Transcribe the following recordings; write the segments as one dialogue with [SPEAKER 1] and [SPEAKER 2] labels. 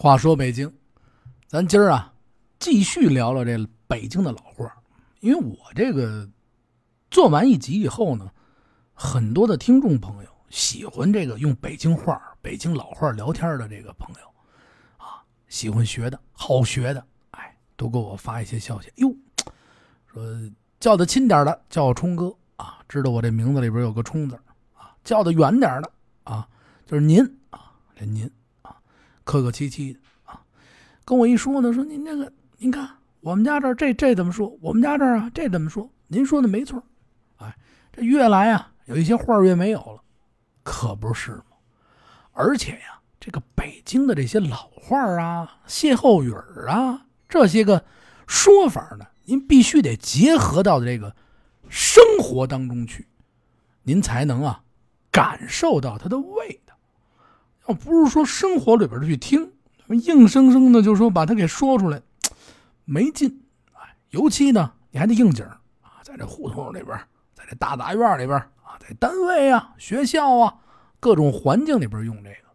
[SPEAKER 1] 话说北京，咱今儿啊继续聊聊这北京的老话，因为我这个做完一集以后呢，很多的听众朋友喜欢这个用北京话、北京老话聊天的这个朋友啊，喜欢学的好学的，哎，都给我发一些消息，哟，说叫的亲点的叫我冲哥啊，知道我这名字里边有个冲字啊，叫的远点的啊，就是您啊，这您。客客气气的啊，跟我一说呢，说您这个，您看我们家这这这怎么说？我们家这啊，这怎么说？您说的没错，哎，这越来啊，有一些话越没有了，可不是吗？而且呀，这个北京的这些老话啊、歇后语啊，这些个说法呢，您必须得结合到这个生活当中去，您才能啊感受到它的味。不是说生活里边去听，硬生生的就说把它给说出来，没劲。哎，尤其呢，你还得应景啊，在这胡同里边，在这大杂院里边啊，在单位啊、学校啊各种环境里边用这个。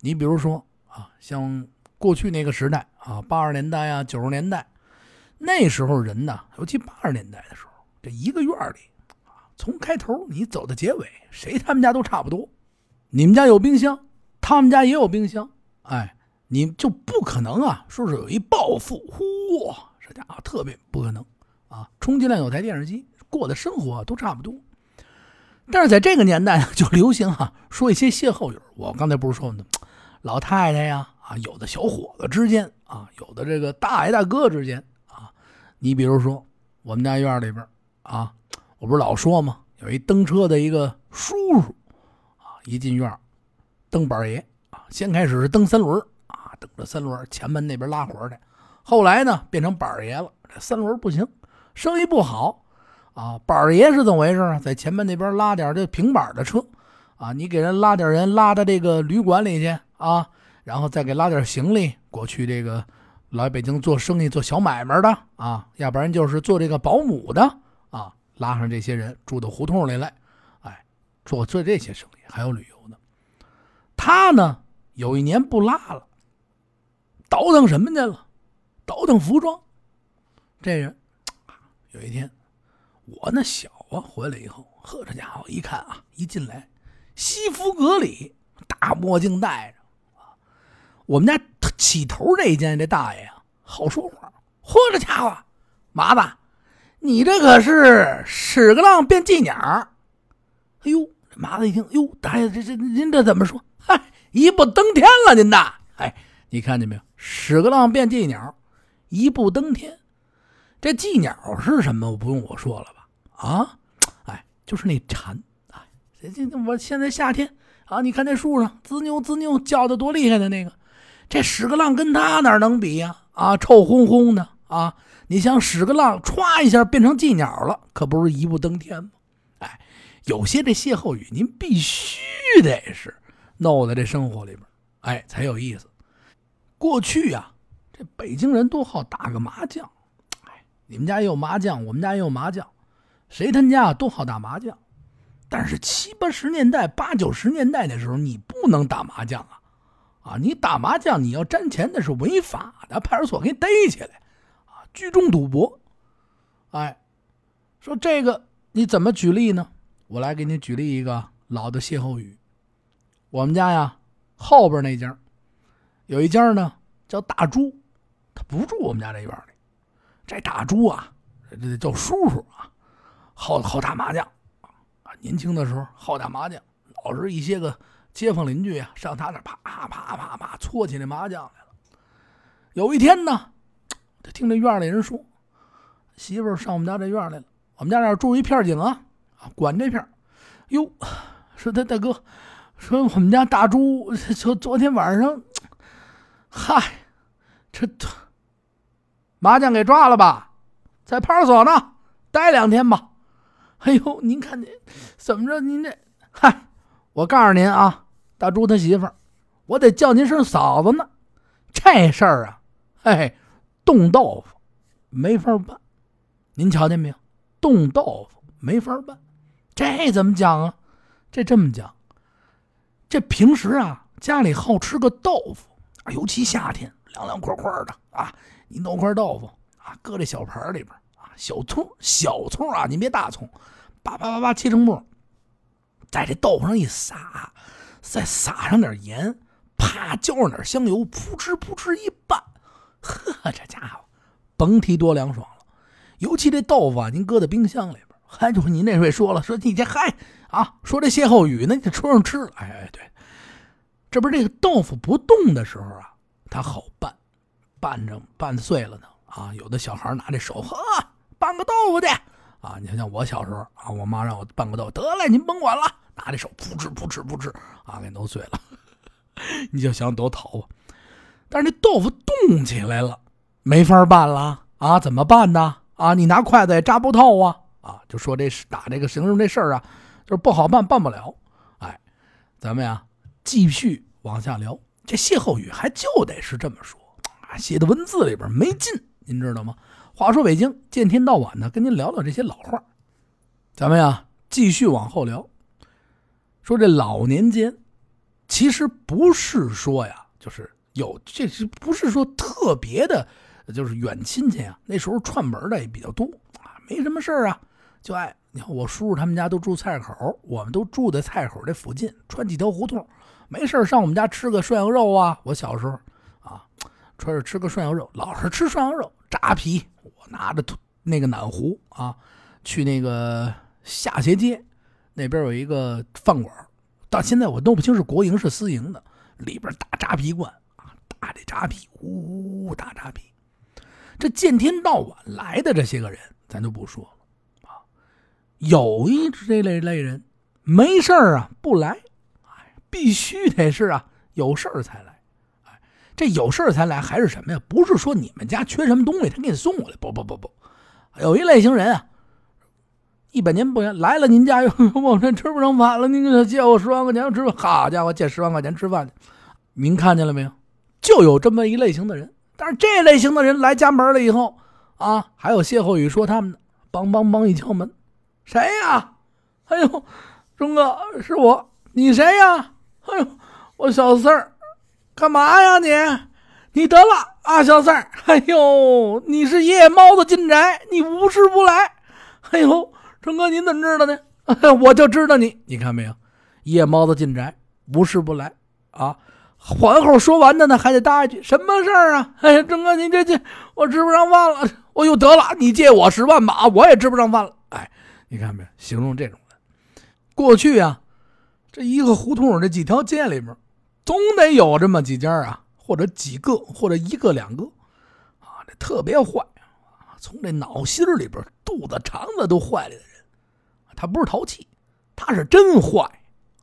[SPEAKER 1] 你比如说啊，像过去那个时代啊，八十年代啊、九十年代，那时候人呢，尤其八十年代的时候，这一个院里，从开头你走到结尾，谁他们家都差不多。你们家有冰箱。他们家也有冰箱，哎，你就不可能啊，说是有一暴富，嚯，这家伙特别不可能啊，充其量有台电视机，过的生活都差不多。但是在这个年代呢，就流行哈说一些歇后语。我刚才不是说呢，老太太呀，啊，有的小伙子之间啊，有的这个大爷大哥之间啊，你比如说我们家院里边啊，我不是老说吗？有一蹬车的一个叔叔啊，一进院。蹬板爷啊，先开始是蹬三轮啊，蹬着三轮前门那边拉活去，后来呢变成板爷了。这三轮不行，生意不好啊。板爷是怎么回事啊？在前门那边拉点这平板的车啊，你给人拉点人拉到这个旅馆里去啊，然后再给拉点行李过去。这个来北京做生意做小买卖的啊，要不然就是做这个保姆的啊，拉上这些人住到胡同里来，哎，做做这些生意，还有旅游。他呢，有一年不拉了，倒腾什么去了？倒腾服装。这人 有一天，我那小啊回来以后，呵，这家伙一看啊，一进来，西服革履，大墨镜戴着。我们家起头这一间这大爷啊，好说话。嚯，这家伙，麻子，你这可是屎个浪变鸡鸟。哎呦，麻子一听，哟，大爷，这这您这怎么说？嗨，一步登天了，您呐！哎，你看见没有？屎个浪变寄鸟，一步登天。这寄鸟是什么？不用我说了吧？啊，哎，就是那蝉。哎，这这我现在夏天啊，你看那树上滋扭滋扭叫的多厉害的那个，这屎个浪跟他哪能比呀？啊，臭烘烘的啊！你像屎个浪歘一下变成寄鸟了，可不是一步登天吗？哎，有些这歇后语，您必须得是。闹在这生活里边，哎，才有意思。过去呀，这北京人都好打个麻将，哎，你们家也有麻将，我们家也有麻将，谁他家都好打麻将。但是七八十年代、八九十年代的时候，你不能打麻将啊，啊，你打麻将你要沾钱那是违法的，派出所给你逮起来，啊，聚众赌博。哎，说这个你怎么举例呢？我来给你举例一个老的歇后语。我们家呀，后边那家有一家呢，叫大猪，他不住我们家这院里。这大猪啊，这叫叔叔啊，好好打麻将啊。年轻的时候好打麻将，老是一些个街坊邻居啊，上他那啪啪啪啪搓起那麻将来了。有一天呢，他听这院里人说，媳妇上我们家这院来了。我们家那住一片警啊，啊，管这片哟，说他大哥。说我们家大猪，就 昨天晚上，嗨，这麻将给抓了吧，在派出所呢，待两天吧。哎呦，您看您怎么着？您这嗨，我告诉您啊，大猪他媳妇儿，我得叫您声嫂子呢。这事儿啊，嘿，冻豆腐没法办。您瞧见没有？冻豆腐没法办。这怎么讲啊？这这么讲。这平时啊，家里好吃个豆腐，尤其夏天凉凉快快的啊，你弄块豆腐啊，搁这小盘里边啊，小葱小葱啊，你别大葱，叭叭叭叭切成末，在这豆腐上一撒，再撒上点盐，啪浇上点香油，扑哧扑哧一拌，呵，这家伙甭提多凉爽了。尤其这豆腐啊，您搁在冰箱里边，还就你那位说了，说你这嗨啊，说这歇后语呢，你戳上吃了，哎哎对。这不是这个豆腐不动的时候啊，它好拌，拌着拌碎了呢啊！有的小孩拿这手呵拌个豆腐去啊！你想想我小时候啊，我妈让我拌个豆腐，得嘞，您甭管了，拿这手扑哧扑哧扑哧啊，给弄碎了。你就想多淘啊！但是那豆腐动起来了，没法拌了啊！怎么办呢？啊，你拿筷子也扎不透啊！啊，就说这是打这个形容这事儿啊，就是不好办，办不了。哎，咱们呀。继续往下聊，这歇后语还就得是这么说啊，写的文字里边没劲，您知道吗？话说北京，见天到晚的跟您聊聊这些老话，咱们呀继续往后聊。说这老年间，其实不是说呀，就是有这是不是说特别的，就是远亲戚啊，那时候串门的也比较多啊，没什么事啊，就爱你看我叔叔他们家都住菜口，我们都住在菜口这附近，穿几条胡同。没事上我们家吃个涮羊肉啊！我小时候啊，穿着吃个涮羊肉，老是吃涮羊肉，扎皮。我拿着那个暖壶啊，去那个下斜街那边有一个饭馆，到现在我弄不清是国营是私营的，里边大扎皮罐啊，大的扎皮，呜呜呜，大扎皮。这见天到晚来的这些个人，咱就不说。有一这类类人，没事啊不来。哎必须得是啊，有事儿才来，哎，这有事儿才来还是什么呀？不是说你们家缺什么东西，他给你送过来，不不不不，有一类型人啊，一百年不言，来了您家又我这吃不上饭了，您就借我十万块钱吃饭，好家伙，借十万块钱吃饭去，您看见了没有？就有这么一类型的人，但是这类型的人来家门了以后啊，还有歇后语说他们的，梆梆梆一敲门，谁呀？哎呦，钟哥是我，你谁呀？哎呦，我小四儿，干嘛呀你？你得了啊，小四儿！哎呦，你是夜猫子进宅，你无事不来。哎呦，忠哥您怎么知道呢？我就知道你，你看没有？夜猫子进宅，无事不来啊！皇后说完的呢，还得搭一句什么事儿啊？哎呀，成哥您这这，我吃不上饭了，我又得了，你借我十万吧，我也吃不上饭了。哎，你看没有？形容这种人，过去啊。这一个胡同，这几条街里面，总得有这么几家啊，或者几个，或者一个两个，啊，这特别坏，从这脑心里边、肚子、肠子都坏了的人，他不是淘气，他是真坏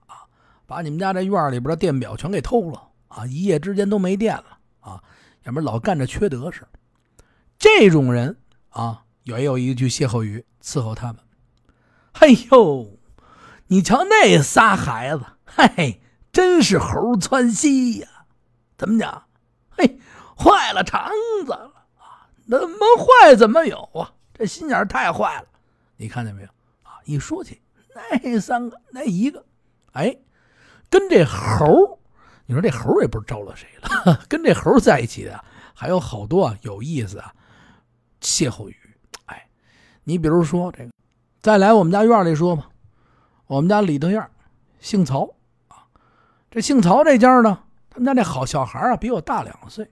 [SPEAKER 1] 啊！把你们家这院里边的电表全给偷了啊，一夜之间都没电了啊，要不然老干这缺德事这种人啊，也有一句歇后语伺候他们，嘿呦。你瞧那仨孩子，嘿嘿，真是猴窜稀呀！怎么讲？嘿，坏了肠子了啊！怎么坏怎么有啊？这心眼太坏了！你看见没有啊？一说起那三个，那一个，哎，跟这猴，你说这猴也不知招了谁了。跟这猴在一起的还有好多，有意思啊，歇后语。哎，你比如说这个，再来我们家院里说吧。我们家里头院姓曹啊，这姓曹这家呢，他们家那好小孩啊，比我大两岁。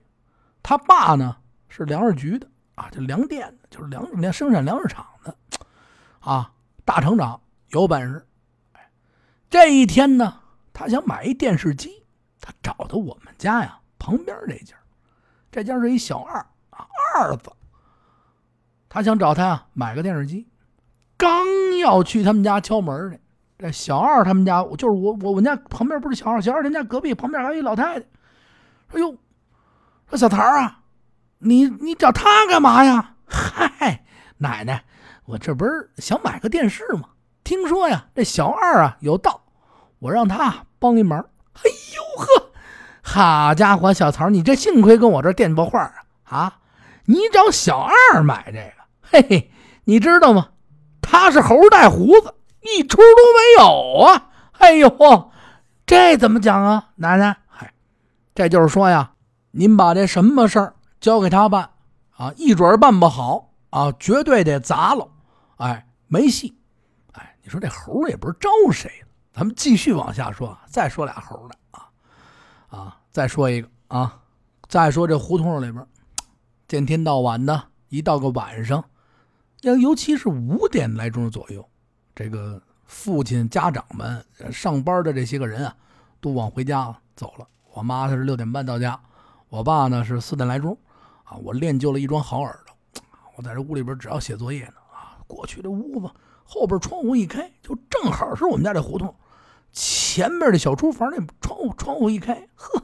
[SPEAKER 1] 他爸呢是粮食局的啊，就粮店的，就是粮粮生产粮食厂的啊，大厂长有本事。这一天呢，他想买一电视机，他找到我们家呀旁边这家，这家是一小二啊二子，他想找他呀买个电视机，刚要去他们家敲门呢。这小二他们家，就是我我我们家旁边不是小二，小二他们家隔壁旁边还有一老太太。哎呦，说小桃啊，你你找他干嘛呀？嗨，奶奶，我这不是想买个电视吗？听说呀，这小二啊有道，我让他帮一忙。哎呦呵，好家伙，小曹，你这幸亏跟我这电报话啊啊！你找小二买这个，嘿嘿，你知道吗？他是猴带胡子。一出都没有啊！哎呦，这怎么讲啊，奶奶？嗨，这就是说呀，您把这什么事儿交给他办啊，一准办不好啊，绝对得砸了，哎，没戏。哎，你说这猴也不是招谁，咱们继续往下说，再说俩猴的啊啊，再说一个啊，再说这胡同里边，见天到晚的，一到个晚上，要尤其是五点来钟左右，这个父亲、家长们上班的这些个人啊，都往回家走了。我妈她是六点半到家，我爸呢是四点来钟，啊，我练就了一双好耳朵，我在这屋里边只要写作业呢，啊，过去这屋子后边窗户一开，就正好是我们家这胡同前面的小厨房那窗户，窗户一开，呵，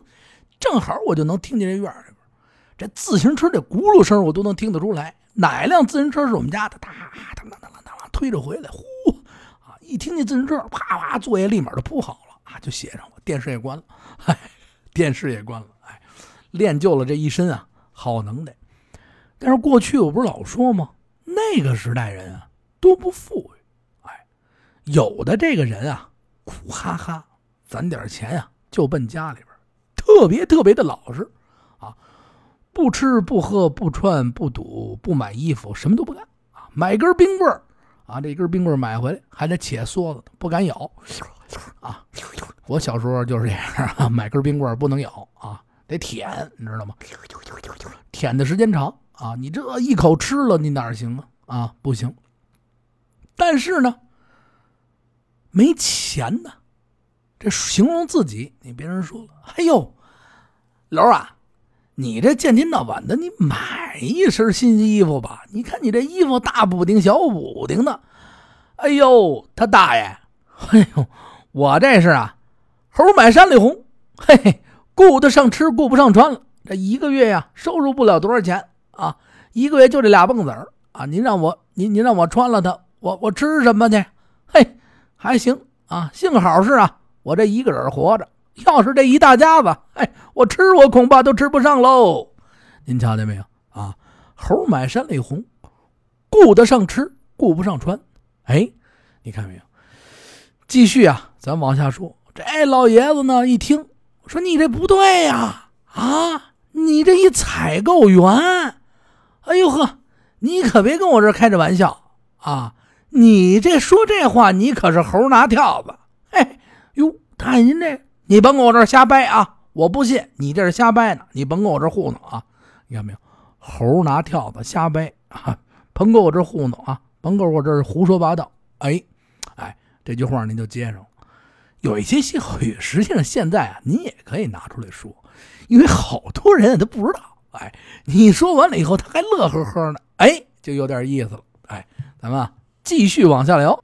[SPEAKER 1] 正好我就能听见这院里这自行车这轱辘声，我都能听得出来，哪一辆自行车是我们家的？哒当当当当当推着回来，呼，啊，一听见自行车，啪啪，作业立马就铺好了啊，就写上了，电视也关了，嗨。电视也关了，哎，练就了这一身啊好能耐。但是过去我不是老说吗？那个时代人啊都不富裕，哎，有的这个人啊苦哈哈，攒点钱呀就奔家里边，特别特别的老实，不吃不喝不穿不赌不买衣服，什么都不干啊，买根冰棍啊，这根冰棍买回来还得切梭子，不敢咬啊。我小时候就是这样，买根冰棍不能咬啊，得舔，你知道吗？舔的时间长啊，你这一口吃了，你哪行啊？啊，不行。但是呢，没钱呢，这形容自己，你别人说了，哎呦，楼啊，你这见天到晚的，你买一身新衣服吧？你看你这衣服大补丁、小补丁的，哎呦，他大爷，哎呦，我这是啊。猴买山里红，嘿嘿，顾得上吃，顾不上穿了。这一个月呀，收入不了多少钱啊，一个月就这俩蹦子儿啊。您让我，您您让我穿了它，我我吃什么去？嘿，还行啊，幸好是啊，我这一个人活着。要是这一大家子，哎，我吃我恐怕都吃不上喽。您瞧见没有啊？猴买山里红，顾得上吃，顾不上穿。哎，你看没有？继续啊，咱往下说。这老爷子呢，一听说你这不对呀，啊，你这一采购员，哎呦呵，你可别跟我这开着玩笑啊！你这说这话，你可是猴拿跳子。嘿，哟，大爷您这，你甭跟我这瞎掰啊！我不信你这是瞎掰呢，你甭跟我这糊弄啊！你看没有，猴拿跳子瞎掰啊，甭跟我这糊弄啊，甭跟我这胡说八道。哎，哎，这句话您就接上了。有一些歇后语，实际上现在啊，您也可以拿出来说，因为好多人他不知道。哎，你说完了以后，他还乐呵呵呢，哎，就有点意思了。哎，咱们继续往下聊，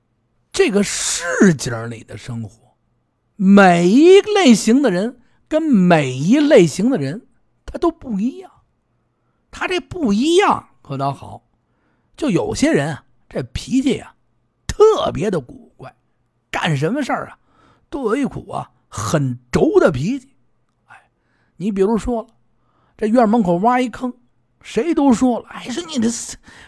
[SPEAKER 1] 这个市井里的生活，每一类型的人跟每一类型的人，他都不一样。他这不一样可倒好，就有些人啊，这脾气呀，特别的古怪，干什么事儿啊？都有一股啊很轴的脾气，哎，你比如说，这院门口挖一坑，谁都说了，哎，说你这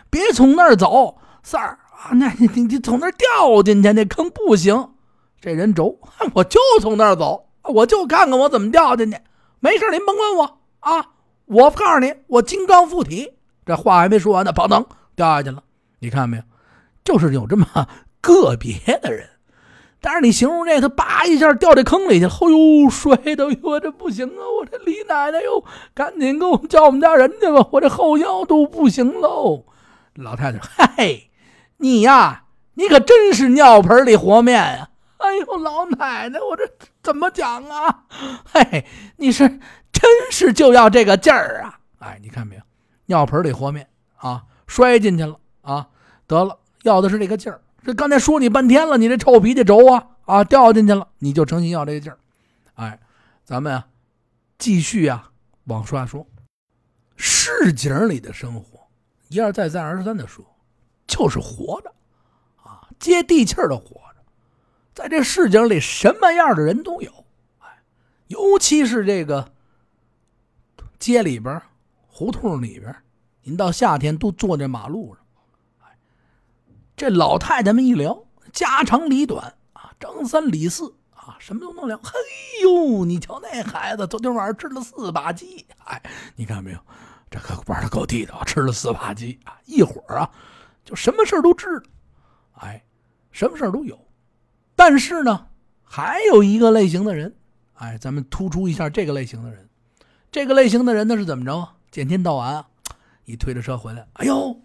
[SPEAKER 1] 别从那儿走，三儿啊，那你你你从那儿掉进去，那坑不行。这人轴，我就从那儿走，我就看看我怎么掉进去，没事您甭管我啊，我告诉你，我金刚附体。这话还没说完呢，砰噔掉下去了。你看没有，就是有这么 个别的人。但是你形容这，他叭一下掉这坑里去了，哎呦，摔的我这不行啊！我这李奶奶哟，赶紧给我们叫我们家人去吧，我这后腰都不行喽。老太太，嗨，你呀，你可真是尿盆里和面呀！哎呦，老奶奶，我这怎么讲啊？嘿，你是真是就要这个劲儿啊？哎，你看没有，尿盆里和面啊，摔进去了啊，得了，要的是这个劲儿。这刚才说你半天了，你这臭脾气轴啊啊掉进去了，你就诚心要这个劲儿，哎，咱们啊继续啊往下说，市井里的生活，一而再再而三的说，就是活着啊，接地气儿的活，在这市井里什么样的人都有，哎，尤其是这个街里边、胡同里边，您到夏天都坐在马路上。哎这老太太们一聊家长里短啊，张三李四啊，什么都能聊。嘿呦，你瞧那孩子，昨天晚上吃了四把鸡，哎，你看没有，这可玩的够地道，吃了四把鸡啊，一会儿啊，就什么事都知道，哎，什么事都有。但是呢，还有一个类型的人，哎，咱们突出一下这个类型的人。这个类型的人呢是怎么着啊？见天到晚，一推着车回来，哎呦，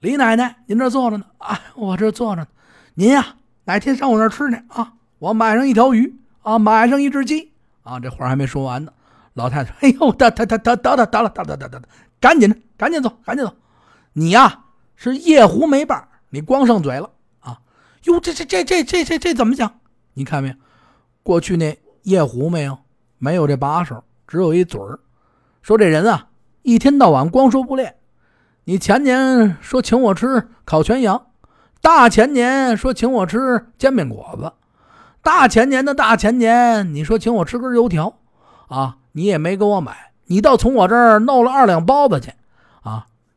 [SPEAKER 1] 李奶奶，您这坐着呢？啊，我这坐着呢。您呀，哪天上我那儿吃去啊？我买上一条鱼啊，买上一只鸡啊。这话还没说完呢，老太太，哎呦，得得得得得得得了，得得得得，赶紧的，赶紧走，赶紧走。你呀是夜壶没把，你光剩嘴了？哟，这这这这这这这怎么讲？你看没有？过去那夜壶没有？没有这把手，只有一嘴儿。说这人啊，一天到晚光说不练。你前年说请我吃烤全羊，大前年说请我吃煎饼果子，大前年的大前年你说请我吃根油条，啊，你也没给我买，你倒从我这儿弄了二两包子去，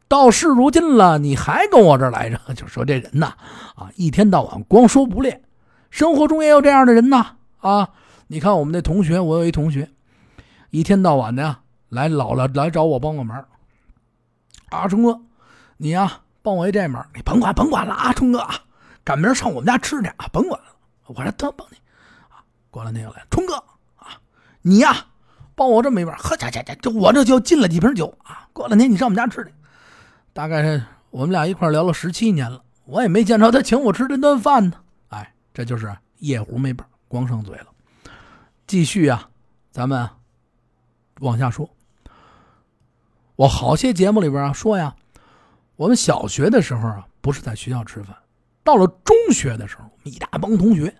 [SPEAKER 1] 到是如今了，你还跟我这儿来着，就说这人呐，啊，一天到晚光说不练，生活中也有这样的人呐，啊，你看我们那同学，我有一同学，一天到晚的呀。来老了来找我帮个忙，啊春哥，你呀帮我一这忙，你甭管甭管了，啊春哥啊，赶明儿上我们家吃去啊，甭管了，我说得帮你啊。过了那个来，春哥啊，你呀帮我这么一忙，喝，家家家，这我这就进了几瓶酒啊。过两天你上我们家吃去，大概是我们俩一块聊了十七年了，我也没见着他请我吃这顿饭呢。哎，这就是夜壶没本，光剩嘴了。继续啊，咱们往下说。我好些节目里边啊说呀，我们小学的时候啊不是在学校吃饭，到了中学的时候，一大帮同学，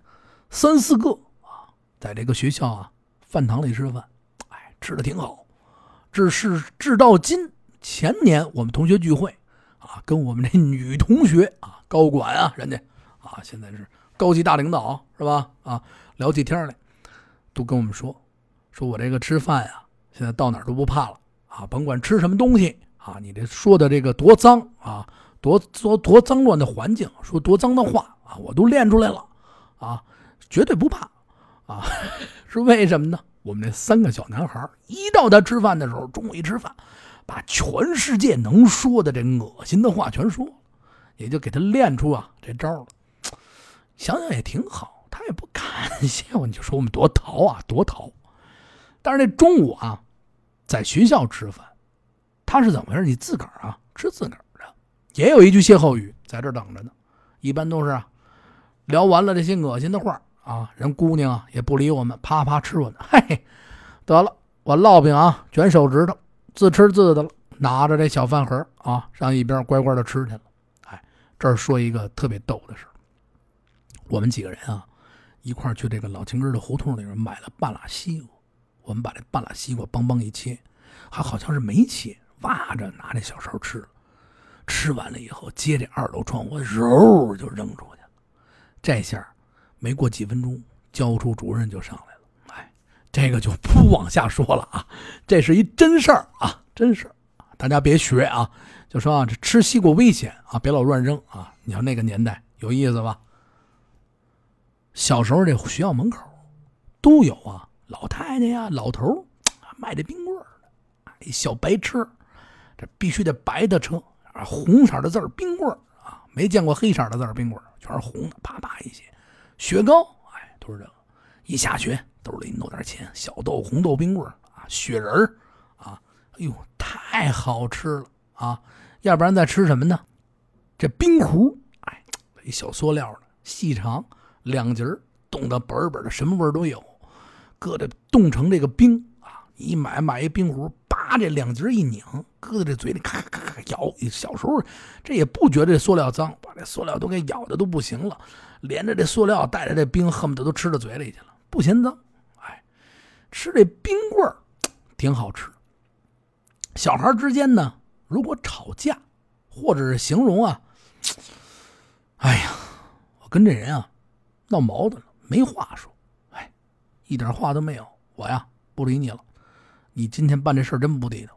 [SPEAKER 1] 三四个啊，在这个学校啊饭堂里吃饭，哎，吃的挺好。至是至到今前年我们同学聚会啊，跟我们这 女同学啊高管啊人家啊现在是高级大领导是吧啊聊起天来，都跟我们说，说我这个吃饭呀，现在到哪都不怕了。啊，甭管吃什么东西啊，你这说的这个多脏啊，多多多脏乱的环境，说多脏的话啊，我都练出来了啊，绝对不怕啊，是为什么呢？我们那三个小男孩一到他吃饭的时候，中午一吃饭，把全世界能说的这恶心的话全说了，也就给他练出啊这招了。想想也挺好，他也不感谢我，你就说我们多淘啊，多淘。但是那中午啊。在学校吃饭，他是怎么回事？你自个儿啊，吃自个儿的，也有一句歇后语在这等着呢。一般都是，聊完了这些恶心的话啊，人姑娘啊也不理我们，啪啪吃我嘿。嘿，得了，我烙饼啊，卷手指头，自吃自的了，拿着这小饭盒啊，上一边乖乖的吃去了。哎，这儿说一个特别逗的事我们几个人啊，一块去这个老秦根的胡同里边买了半拉西瓜。我们把这半拉西瓜梆梆一切，还好像是没切，挖着拿这小勺吃。吃完了以后，接这二楼窗户，揉就扔出去了。这下没过几分钟，教处主任就上来了。这个就不往下说了啊，这是一真事儿啊，真事儿大家别学啊。就说啊，这吃西瓜危险啊，别老乱扔啊。你看那个年代有意思吧？小时候这学校门口都有啊。老太太呀，老头卖这冰棍儿一小白车，这必须得白的车啊，红色的字儿冰棍儿啊，没见过黑色的字儿冰棍儿，全是红的，啪啪一些。雪糕，哎，都是这个。一下雪，兜里弄点钱，小豆、红豆冰棍啊，雪人啊，哎呦，太好吃了啊！要不然再吃什么呢？这冰壶，哎，一小塑料的，细长，两节冻得本本的，什么味都有。搁着冻成这个冰啊！一买买一冰壶，叭这两节一拧，搁在这嘴里咔咔咔咬。小时候这也不觉得这塑料脏，把这塑料都给咬的都不行了，连着这塑料带着这冰，恨不得都吃到嘴里去了，不嫌脏。吃这冰棍儿挺好吃。小孩之间呢，如果吵架或者是形容啊，哎呀，我跟这人啊闹矛盾了，没话说。哎一点话都没有，我呀不理你了。你今天办这事真不地道。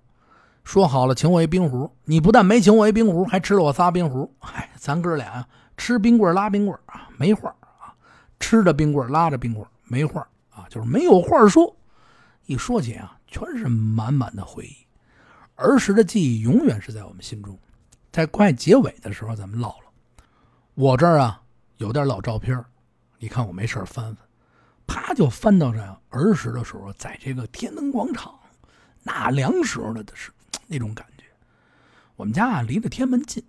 [SPEAKER 1] 说好了请我一冰壶，你不但没请我一冰壶，还吃了我仨冰壶。嗨，咱哥俩吃冰棍拉冰棍啊，没话啊。吃着冰棍拉着冰棍没话啊，就是没有话说。一说起啊，全是满满的回忆，儿时的记忆永远是在我们心中。在快结尾的时候，咱们唠了。我这儿啊有点老照片，你看我没事翻翻，啪就翻到这儿时的时候，在这个天安门广场纳凉时候的是那种感觉。我们家啊离着天安门近，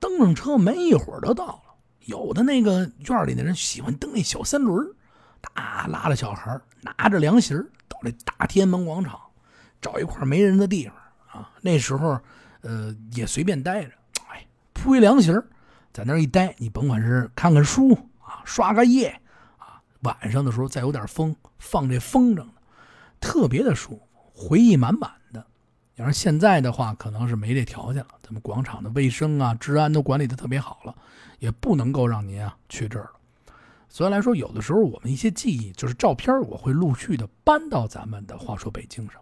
[SPEAKER 1] 登上车没一会儿就到了。有的那个院里的人喜欢蹬那小三轮，大拉着小孩拿着凉席到这大天安门广场，找一块没人的地方啊。那时候，呃，也随便待着，哎，铺一凉席在那一待，你甭管是看看书啊，刷个夜啊，晚上的时候再有点风，放这风筝特别的舒服，回忆满满的。要是现在的话，可能是没这条件了。咱们广场的卫生啊、治安都管理的特别好了。也不能够让您啊去这儿了，所以来说，有的时候我们一些记忆，就是照片，我会陆续的搬到咱们的话说北京上，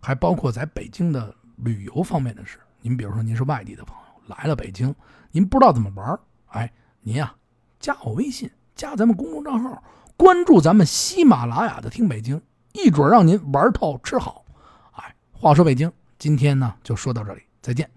[SPEAKER 1] 还包括在北京的旅游方面的事。您比如说，您是外地的朋友来了北京，您不知道怎么玩哎，您呀加我微信，加咱们公众账号，关注咱们喜马拉雅的听北京，一准让您玩透吃好。哎，话说北京，今天呢就说到这里，再见。